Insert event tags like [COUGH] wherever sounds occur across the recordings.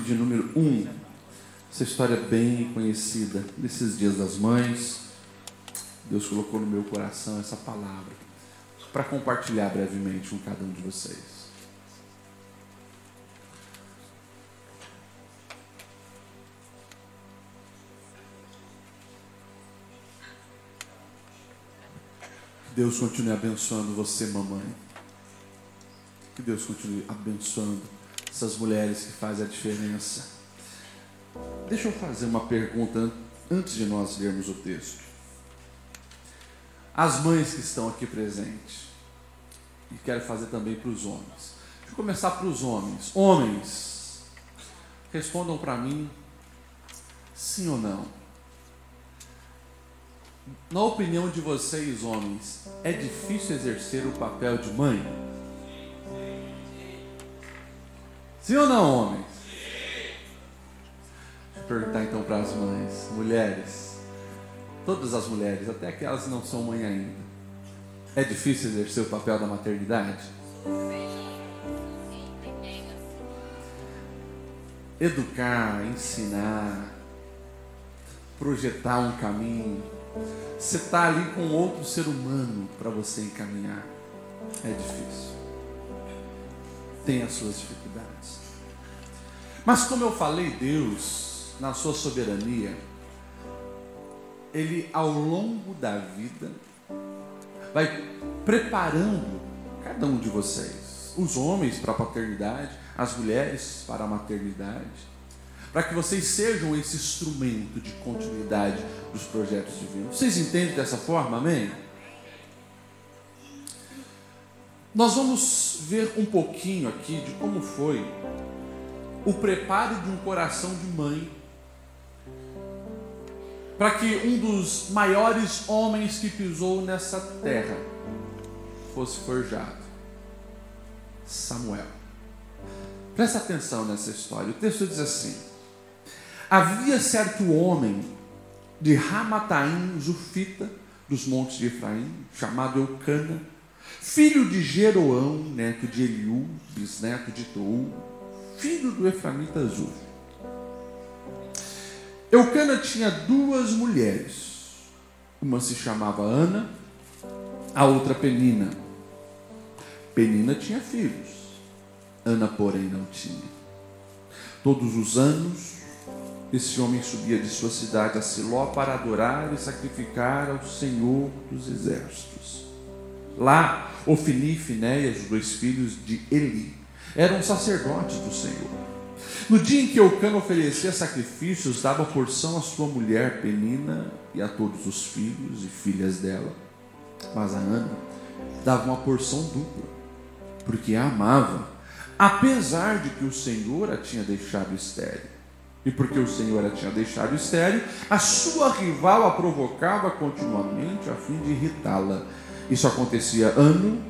de número 1. Essa história é bem conhecida. Nesses dias das mães, Deus colocou no meu coração essa palavra para compartilhar brevemente com cada um de vocês. Deus continue abençoando você, mamãe. Que Deus continue abençoando essas mulheres que fazem a diferença. Deixa eu fazer uma pergunta antes de nós lermos o texto. As mães que estão aqui presentes, e quero fazer também para os homens. Deixa eu começar para os homens. Homens, respondam para mim sim ou não. Na opinião de vocês, homens, é difícil exercer o papel de mãe? Sim ou não, homens? Eu perguntar então para as mães, mulheres, todas as mulheres, até aquelas que não são mãe ainda. É difícil exercer o papel da maternidade? Educar, ensinar, projetar um caminho você está ali com outro ser humano para você encaminhar. É difícil. Tem as suas dificuldades. Mas como eu falei, Deus, na sua soberania, Ele ao longo da vida vai preparando cada um de vocês, os homens para a paternidade, as mulheres para a maternidade, para que vocês sejam esse instrumento de continuidade dos projetos divinos. Vocês entendem dessa forma, amém? Nós vamos ver um pouquinho aqui de como foi o preparo de um coração de mãe para que um dos maiores homens que pisou nessa terra fosse forjado Samuel. Presta atenção nessa história. O texto diz assim: Havia certo homem de Ramataim, Zufita, dos montes de Efraim, chamado Eucana, filho de Jeroão, neto de Eliú, bisneto de Tou, filho do Eframita Zuf. Eucana tinha duas mulheres, uma se chamava Ana, a outra Penina. Penina tinha filhos, Ana, porém, não tinha. Todos os anos, esse homem subia de sua cidade a Siló para adorar e sacrificar ao Senhor dos exércitos. Lá, Ofni e Finéias, os dois filhos de Eli, eram sacerdotes do Senhor. No dia em que Eucana oferecia sacrifícios, dava porção à sua mulher Penina e a todos os filhos e filhas dela. Mas a Ana dava uma porção dupla, porque a amava, apesar de que o Senhor a tinha deixado estéril. E porque o Senhor a tinha deixado estéril, a sua rival a provocava continuamente a fim de irritá-la. Isso acontecia ano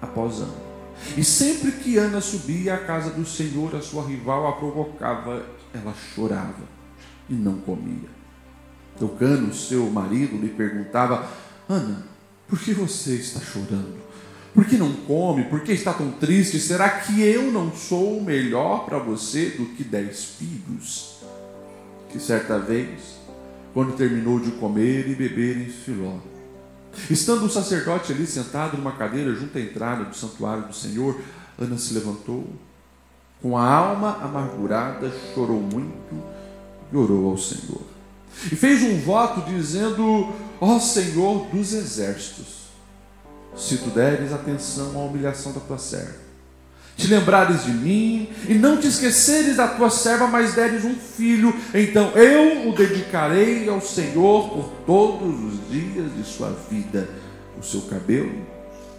após ano. E sempre que Ana subia à casa do Senhor, a sua rival a provocava, ela chorava e não comia. Tocando seu marido lhe perguntava: Ana, por que você está chorando? Por que não come? Por que está tão triste? Será que eu não sou melhor para você do que dez filhos? que certa vez, quando terminou de comer e beber em Filó, estando o sacerdote ali sentado numa cadeira junto à entrada do santuário do Senhor, Ana se levantou, com a alma amargurada, chorou muito e orou ao Senhor. E fez um voto dizendo: Ó Senhor dos exércitos, se tu deres atenção à humilhação da tua serva, te lembrares de mim e não te esqueceres da tua serva, mas deres um filho, então eu o dedicarei ao Senhor por todos os dias de sua vida. O seu cabelo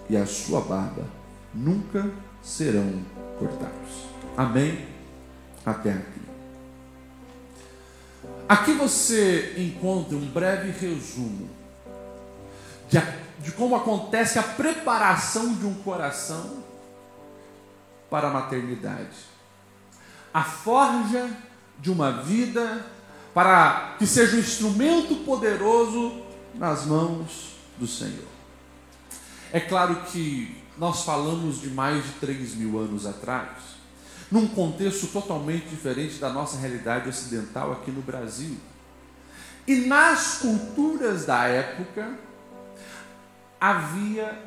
e a sua barba nunca serão cortados. Amém? Até aqui. Aqui você encontra um breve resumo de, de como acontece a preparação de um coração para a maternidade. A forja de uma vida para que seja um instrumento poderoso nas mãos do Senhor. É claro que nós falamos de mais de 3 mil anos atrás, num contexto totalmente diferente da nossa realidade ocidental aqui no Brasil. E nas culturas da época, havia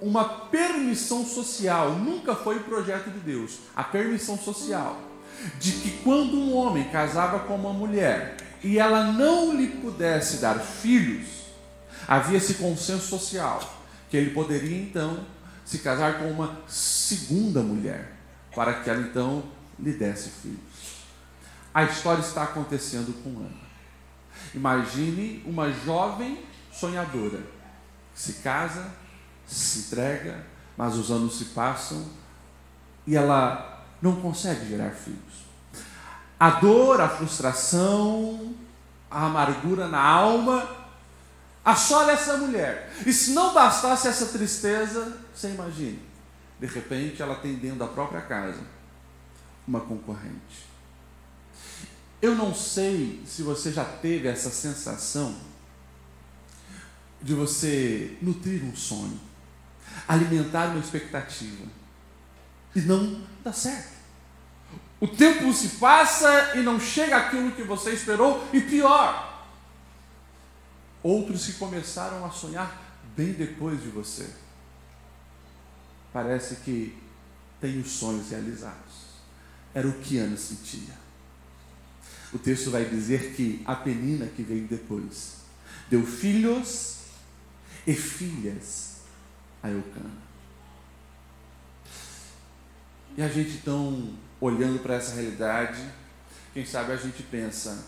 uma permissão social, nunca foi o projeto de Deus, a permissão social, de que quando um homem casava com uma mulher e ela não lhe pudesse dar filhos, havia esse consenso social, que ele poderia então se casar com uma segunda mulher, para que ela então lhe desse filhos. A história está acontecendo com Ana. Imagine uma jovem sonhadora que se casa, se entrega, mas os anos se passam e ela não consegue gerar filhos. A dor, a frustração, a amargura na alma assola essa mulher. E se não bastasse essa tristeza, você imagine, de repente ela tem dentro da própria casa uma concorrente. Eu não sei se você já teve essa sensação de você nutrir um sonho, alimentar uma expectativa e não dá certo. O tempo se passa e não chega aquilo que você esperou, e pior, Outros que começaram a sonhar bem depois de você. Parece que tem os sonhos realizados. Era o que Ana sentia. O texto vai dizer que a Penina que veio depois deu filhos e filhas a Eucana. E a gente então, olhando para essa realidade, quem sabe a gente pensa,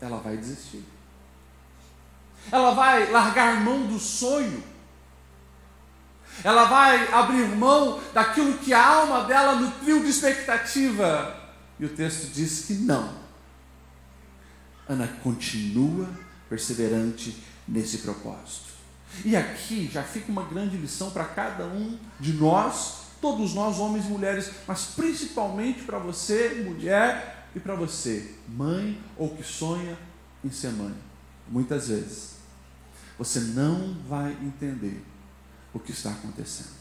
ela vai desistir ela vai largar mão do sonho, ela vai abrir mão daquilo que a alma dela nutriu de expectativa. E o texto diz que não. Ana continua perseverante nesse propósito. E aqui já fica uma grande lição para cada um de nós, todos nós, homens e mulheres, mas principalmente para você, mulher, e para você, mãe ou que sonha em ser mãe. Muitas vezes você não vai entender o que está acontecendo.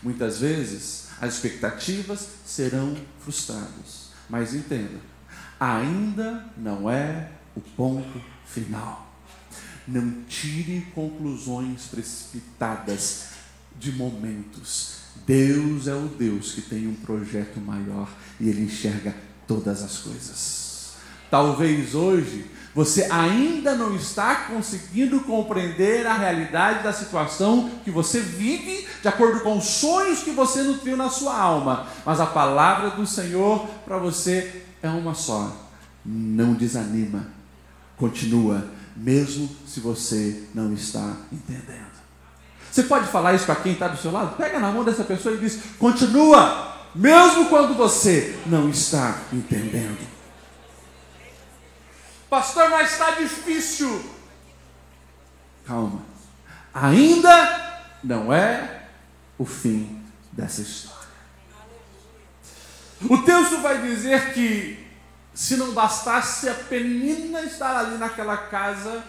Muitas vezes as expectativas serão frustradas, mas entenda, ainda não é o ponto final. Não tire conclusões precipitadas de momentos. Deus é o Deus que tem um projeto maior e ele enxerga todas as coisas. Talvez hoje você ainda não está conseguindo compreender a realidade da situação que você vive de acordo com os sonhos que você nutriu na sua alma. Mas a palavra do Senhor para você é uma só. Não desanima. Continua, mesmo se você não está entendendo. Você pode falar isso para quem está do seu lado? Pega na mão dessa pessoa e diz: continua, mesmo quando você não está entendendo. Pastor, mas está difícil. Calma. Ainda não é o fim dessa história. O texto vai dizer que se não bastasse a penina estar ali naquela casa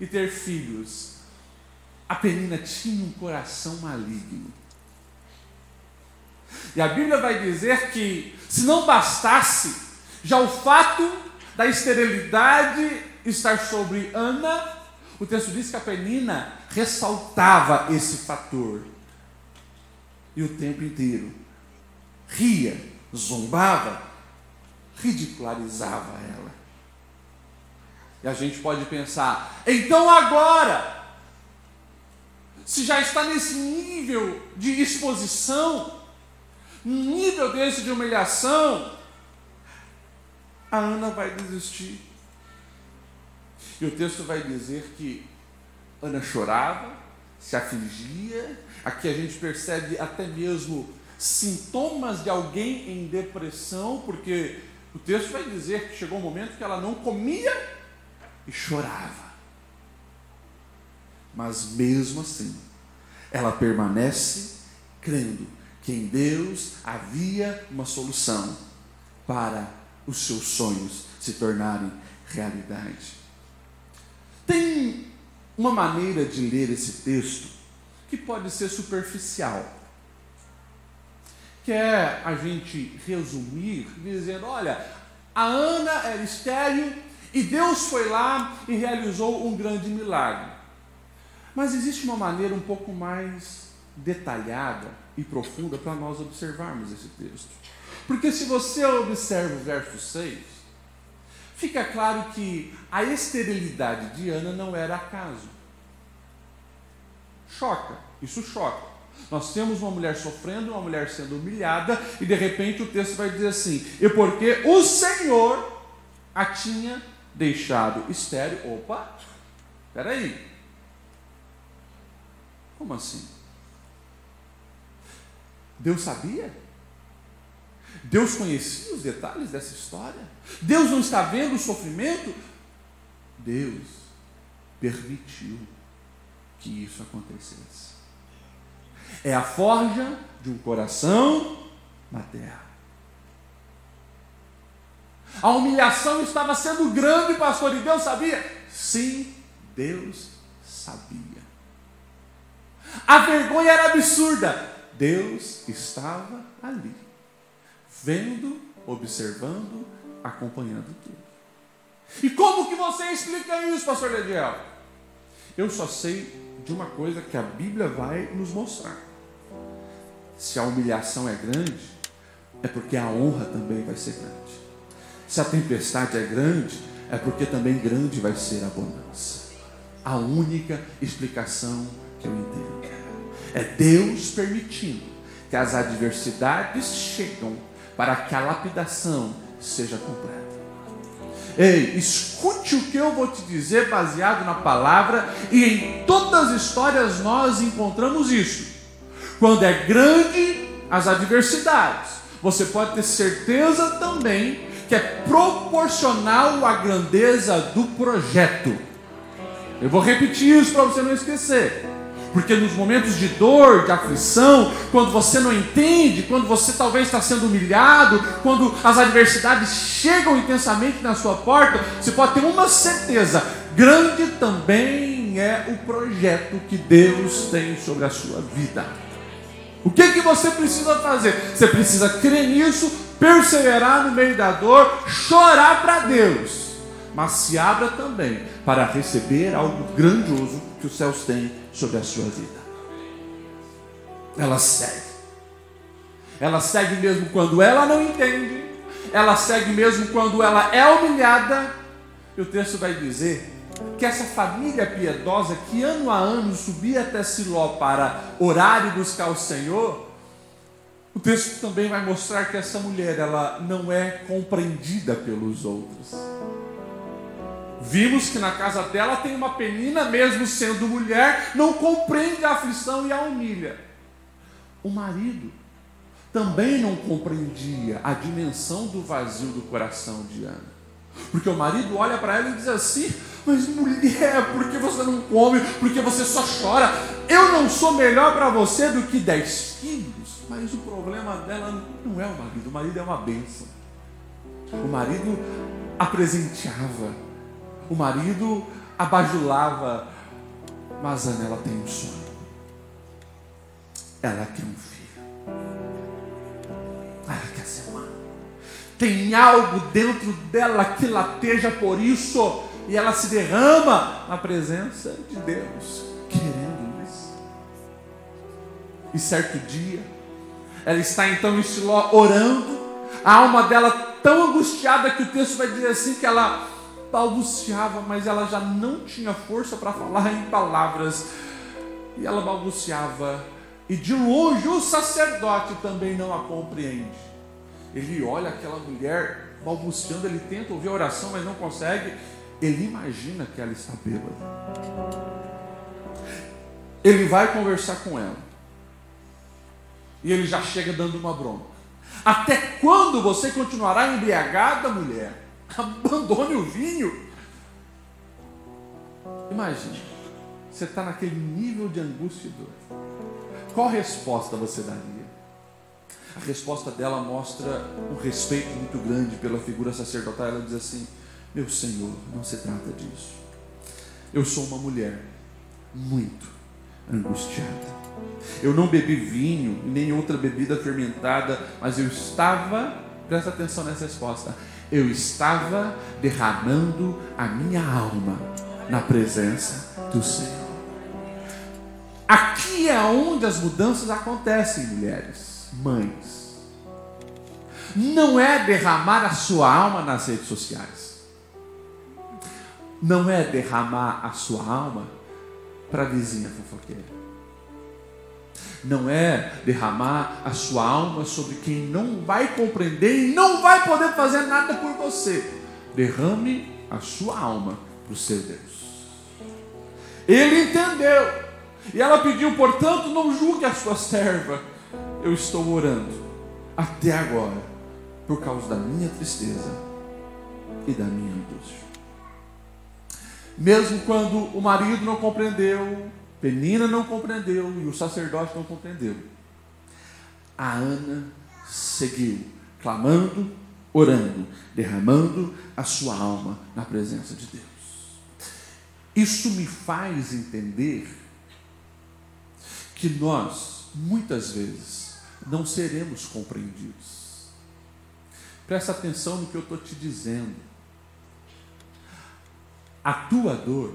e ter filhos, a penina tinha um coração maligno. E a Bíblia vai dizer que se não bastasse já o fato da esterilidade estar sobre Ana, o texto diz que a Penina ressaltava esse fator. E o tempo inteiro ria, zombava, ridicularizava ela. E a gente pode pensar, então agora, se já está nesse nível de exposição, nível desse de humilhação, a Ana vai desistir. E o texto vai dizer que Ana chorava, se afligia. Aqui a gente percebe até mesmo sintomas de alguém em depressão, porque o texto vai dizer que chegou um momento que ela não comia e chorava. Mas mesmo assim, ela permanece crendo que em Deus havia uma solução para os seus sonhos se tornarem realidade. Tem uma maneira de ler esse texto que pode ser superficial. Quer a gente resumir dizendo: olha, a Ana era estéril e Deus foi lá e realizou um grande milagre. Mas existe uma maneira um pouco mais detalhada e profunda para nós observarmos esse texto. Porque se você observa o verso 6, fica claro que a esterilidade de Ana não era acaso. Choca, isso choca. Nós temos uma mulher sofrendo, uma mulher sendo humilhada, e de repente o texto vai dizer assim: e porque o Senhor a tinha deixado estéreo. Opa, peraí. Como assim? Deus sabia? Deus conhecia os detalhes dessa história? Deus não está vendo o sofrimento? Deus permitiu que isso acontecesse. É a forja de um coração na terra. A humilhação estava sendo grande, pastor, e Deus sabia? Sim, Deus sabia. A vergonha era absurda. Deus estava ali, vendo, observando, acompanhando tudo. E como que você explica isso, pastor Lediel? Eu só sei de uma coisa que a Bíblia vai nos mostrar. Se a humilhação é grande, é porque a honra também vai ser grande. Se a tempestade é grande, é porque também grande vai ser a bonança. A única explicação que eu entendo é Deus permitindo que as adversidades chegam para que a lapidação seja completa. Ei, escute o que eu vou te dizer baseado na palavra, e em todas as histórias nós encontramos isso. Quando é grande as adversidades, você pode ter certeza também que é proporcional à grandeza do projeto. Eu vou repetir isso para você não esquecer. Porque nos momentos de dor, de aflição, quando você não entende, quando você talvez está sendo humilhado, quando as adversidades chegam intensamente na sua porta, você pode ter uma certeza: grande também é o projeto que Deus tem sobre a sua vida. O que, que você precisa fazer? Você precisa crer nisso, perseverar no meio da dor, chorar para Deus, mas se abra também para receber algo grandioso que os céus têm sobre a sua vida. Ela segue. Ela segue mesmo quando ela não entende. Ela segue mesmo quando ela é humilhada. E o texto vai dizer que essa família piedosa que ano a ano subia até Siló para orar e buscar o Senhor, o texto também vai mostrar que essa mulher ela não é compreendida pelos outros. Vimos que na casa dela tem uma penina, mesmo sendo mulher, não compreende a aflição e a humilha. O marido também não compreendia a dimensão do vazio do coração de Ana. Porque o marido olha para ela e diz assim: Mas mulher, [LAUGHS] por que você não come? Por que você só chora? Eu não sou melhor para você do que dez filhos. Mas o problema dela não é o marido, o marido é uma bênção. O marido a presenteava o marido abajulava, mas Ana ela tem um sonho. Ela quer um filho. Ela quer ser mãe. Tem algo dentro dela que lateja por isso. E ela se derrama na presença de Deus, querendo isso. E certo dia, ela está então em Siló orando, a alma dela tão angustiada que o texto vai dizer assim que ela balbuciava, mas ela já não tinha força para falar em palavras. E ela balbuciava, e de longe o sacerdote também não a compreende. Ele olha aquela mulher balbuciando, ele tenta ouvir a oração, mas não consegue. Ele imagina que ela está bêbada. Ele vai conversar com ela. E ele já chega dando uma bronca. Até quando você continuará embriagada, mulher? [LAUGHS] Abandone o vinho. Imagine, você está naquele nível de angústia e dor. Qual resposta você daria? A resposta dela mostra um respeito muito grande pela figura sacerdotal. Ela diz assim: Meu Senhor, não se trata disso. Eu sou uma mulher muito angustiada. Eu não bebi vinho nem outra bebida fermentada, mas eu estava, presta atenção nessa resposta, eu estava derramando a minha alma na presença do Senhor. Aqui é onde as mudanças acontecem, mulheres, mães. Não é derramar a sua alma nas redes sociais. Não é derramar a sua alma para a vizinha fofoqueira não é derramar a sua alma sobre quem não vai compreender e não vai poder fazer nada por você. Derrame a sua alma para o seu Deus. Ele entendeu. E ela pediu, portanto, não julgue a sua serva. Eu estou orando até agora por causa da minha tristeza e da minha angústia. Mesmo quando o marido não compreendeu, Penina não compreendeu e o sacerdote não compreendeu. A Ana seguiu, clamando, orando, derramando a sua alma na presença de Deus. Isso me faz entender que nós, muitas vezes, não seremos compreendidos. Presta atenção no que eu estou te dizendo. A tua dor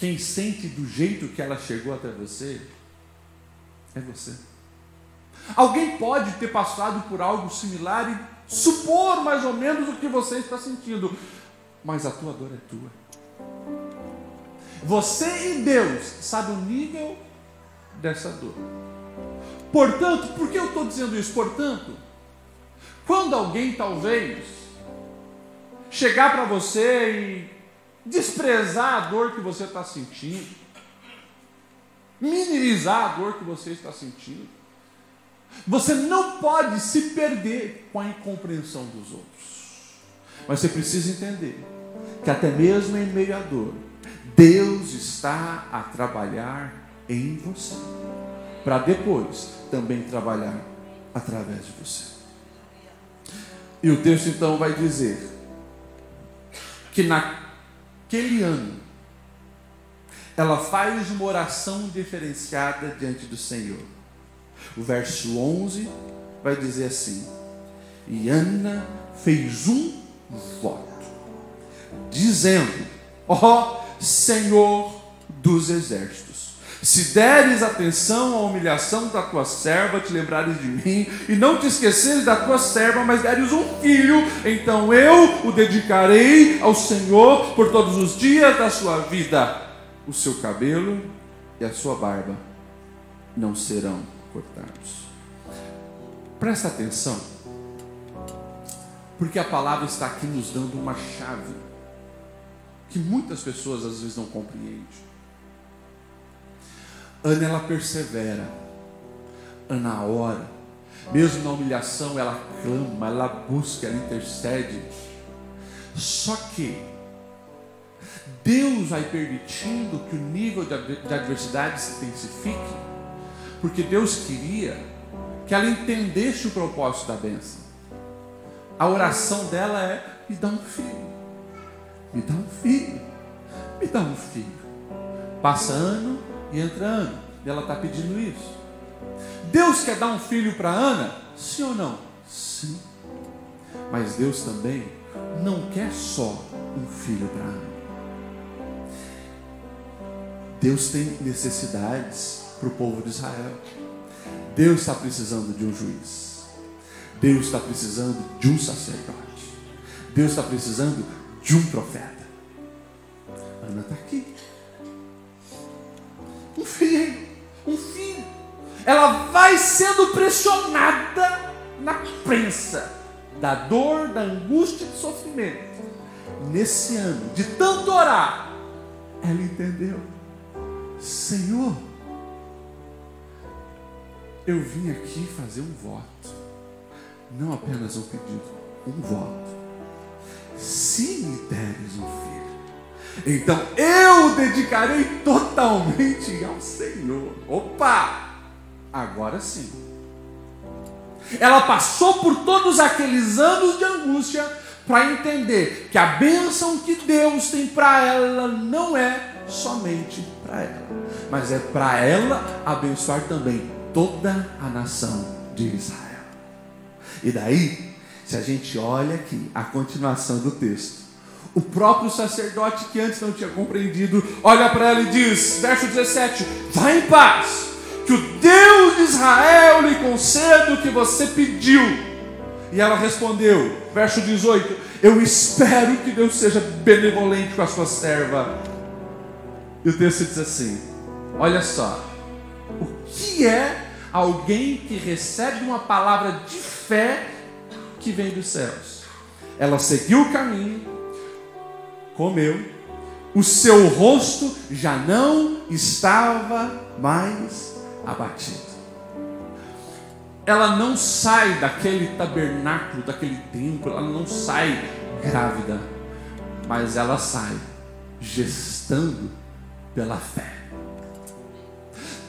quem sente do jeito que ela chegou até você é você. Alguém pode ter passado por algo similar e supor mais ou menos o que você está sentindo, mas a tua dor é tua. Você e Deus sabe o nível dessa dor. Portanto, por que eu estou dizendo isso? Portanto, quando alguém talvez chegar para você e desprezar a dor que você está sentindo, minimizar a dor que você está sentindo. Você não pode se perder com a incompreensão dos outros. Mas você precisa entender que até mesmo em meio à dor, Deus está a trabalhar em você, para depois também trabalhar através de você. E o texto então vai dizer que na aquele ano, ela faz uma oração diferenciada diante do Senhor. O verso 11 vai dizer assim: E Ana fez um voto, dizendo: Ó oh, Senhor dos exércitos se deres atenção à humilhação da tua serva, te lembrares de mim, e não te esqueceres da tua serva, mas deres um filho, então eu o dedicarei ao Senhor por todos os dias da sua vida. O seu cabelo e a sua barba não serão cortados. Presta atenção, porque a palavra está aqui nos dando uma chave que muitas pessoas às vezes não compreendem. Ana ela persevera. Ana ora. Mesmo na humilhação, ela clama, ela busca, ela intercede. Só que Deus vai permitindo que o nível de adversidade se intensifique, porque Deus queria que ela entendesse o propósito da bênção. A oração dela é: me dá um filho, me dá um filho, me dá um filho. Passa ano, e entra Ana. E ela está pedindo isso. Deus quer dar um filho para Ana? Sim ou não? Sim. Mas Deus também não quer só um filho para Ana. Deus tem necessidades para o povo de Israel. Deus está precisando de um juiz. Deus está precisando de um sacerdote. Deus está precisando de um profeta. Ana está aqui. Filho, um filho. Ela vai sendo pressionada na prensa da dor, da angústia e do sofrimento. Nesse ano, de tanto orar, ela entendeu: Senhor, eu vim aqui fazer um voto, não apenas um pedido, um voto. Se me deres um filho, então eu dedicarei totalmente ao Senhor. Opa! Agora sim. Ela passou por todos aqueles anos de angústia para entender que a bênção que Deus tem para ela não é somente para ela. mas é para ela abençoar também toda a nação de Israel. E daí, se a gente olha aqui a continuação do texto, o próprio sacerdote que antes não tinha compreendido, olha para ela e diz, verso 17: Vá em paz, que o Deus de Israel lhe conceda o que você pediu. E ela respondeu, verso 18: Eu espero que Deus seja benevolente com a sua serva. E o texto diz assim: Olha só, o que é alguém que recebe uma palavra de fé que vem dos céus? Ela seguiu o caminho, comeu, o seu rosto já não estava mais abatido. Ela não sai daquele tabernáculo, daquele templo, ela não sai grávida, mas ela sai gestando pela fé.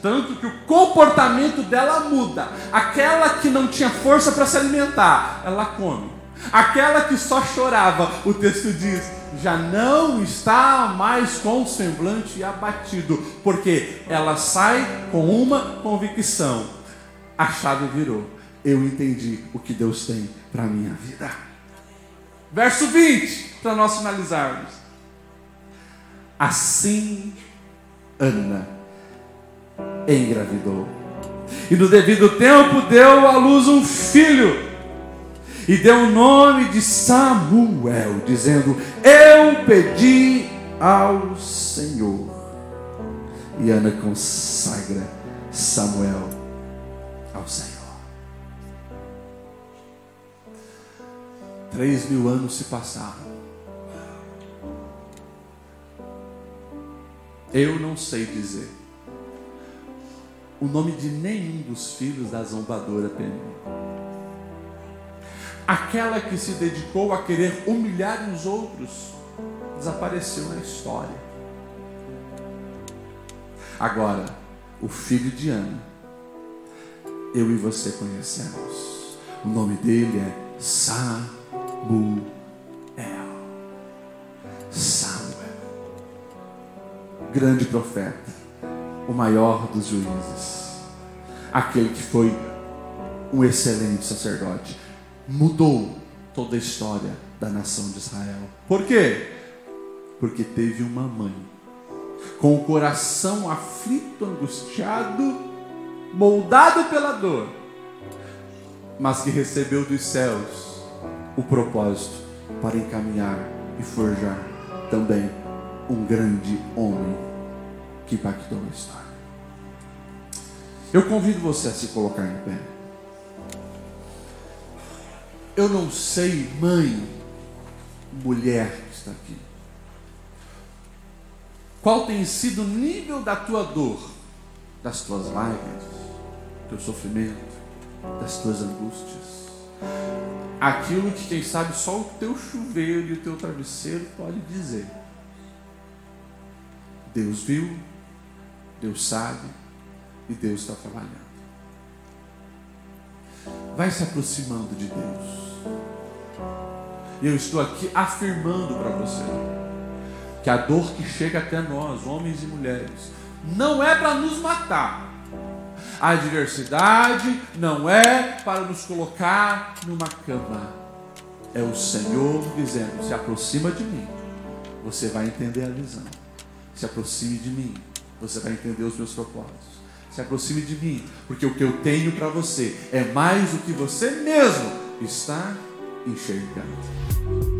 Tanto que o comportamento dela muda. Aquela que não tinha força para se alimentar, ela come. Aquela que só chorava, o texto diz, já não está mais com o semblante abatido, porque ela sai com uma convicção: a chave virou. Eu entendi o que Deus tem para a minha vida. Verso 20, para nós finalizarmos. Assim, Ana engravidou. E no devido tempo deu à luz um filho. E deu o nome de Samuel, dizendo: Eu pedi ao Senhor. E Ana consagra Samuel ao Senhor. Três mil anos se passaram. Eu não sei dizer o nome de nenhum dos filhos da zombadora Penina. Aquela que se dedicou a querer humilhar os outros desapareceu na história. Agora, o filho de Ana, eu e você conhecemos. O nome dele é Samuel. Samuel, grande profeta o maior dos juízes, aquele que foi um excelente sacerdote, mudou toda a história da nação de Israel. Por quê? Porque teve uma mãe com o coração aflito, angustiado, moldado pela dor, mas que recebeu dos céus o propósito para encaminhar e forjar também um grande homem que impactou a história. Eu convido você a se colocar em pé. Eu não sei, mãe, mulher que está aqui, qual tem sido o nível da tua dor, das tuas lágrimas, do teu sofrimento, das tuas angústias. Aquilo que, quem sabe, só o teu chuveiro e o teu travesseiro pode dizer. Deus viu, Deus sabe e Deus está trabalhando. Vai se aproximando de Deus. E eu estou aqui afirmando para você que a dor que chega até nós, homens e mulheres, não é para nos matar. A adversidade não é para nos colocar numa cama. É o Senhor dizendo: se aproxima de mim, você vai entender a visão. Se aproxime de mim, você vai entender os meus propósitos. Se aproxime de mim, porque o que eu tenho para você é mais do que você mesmo está enxergando.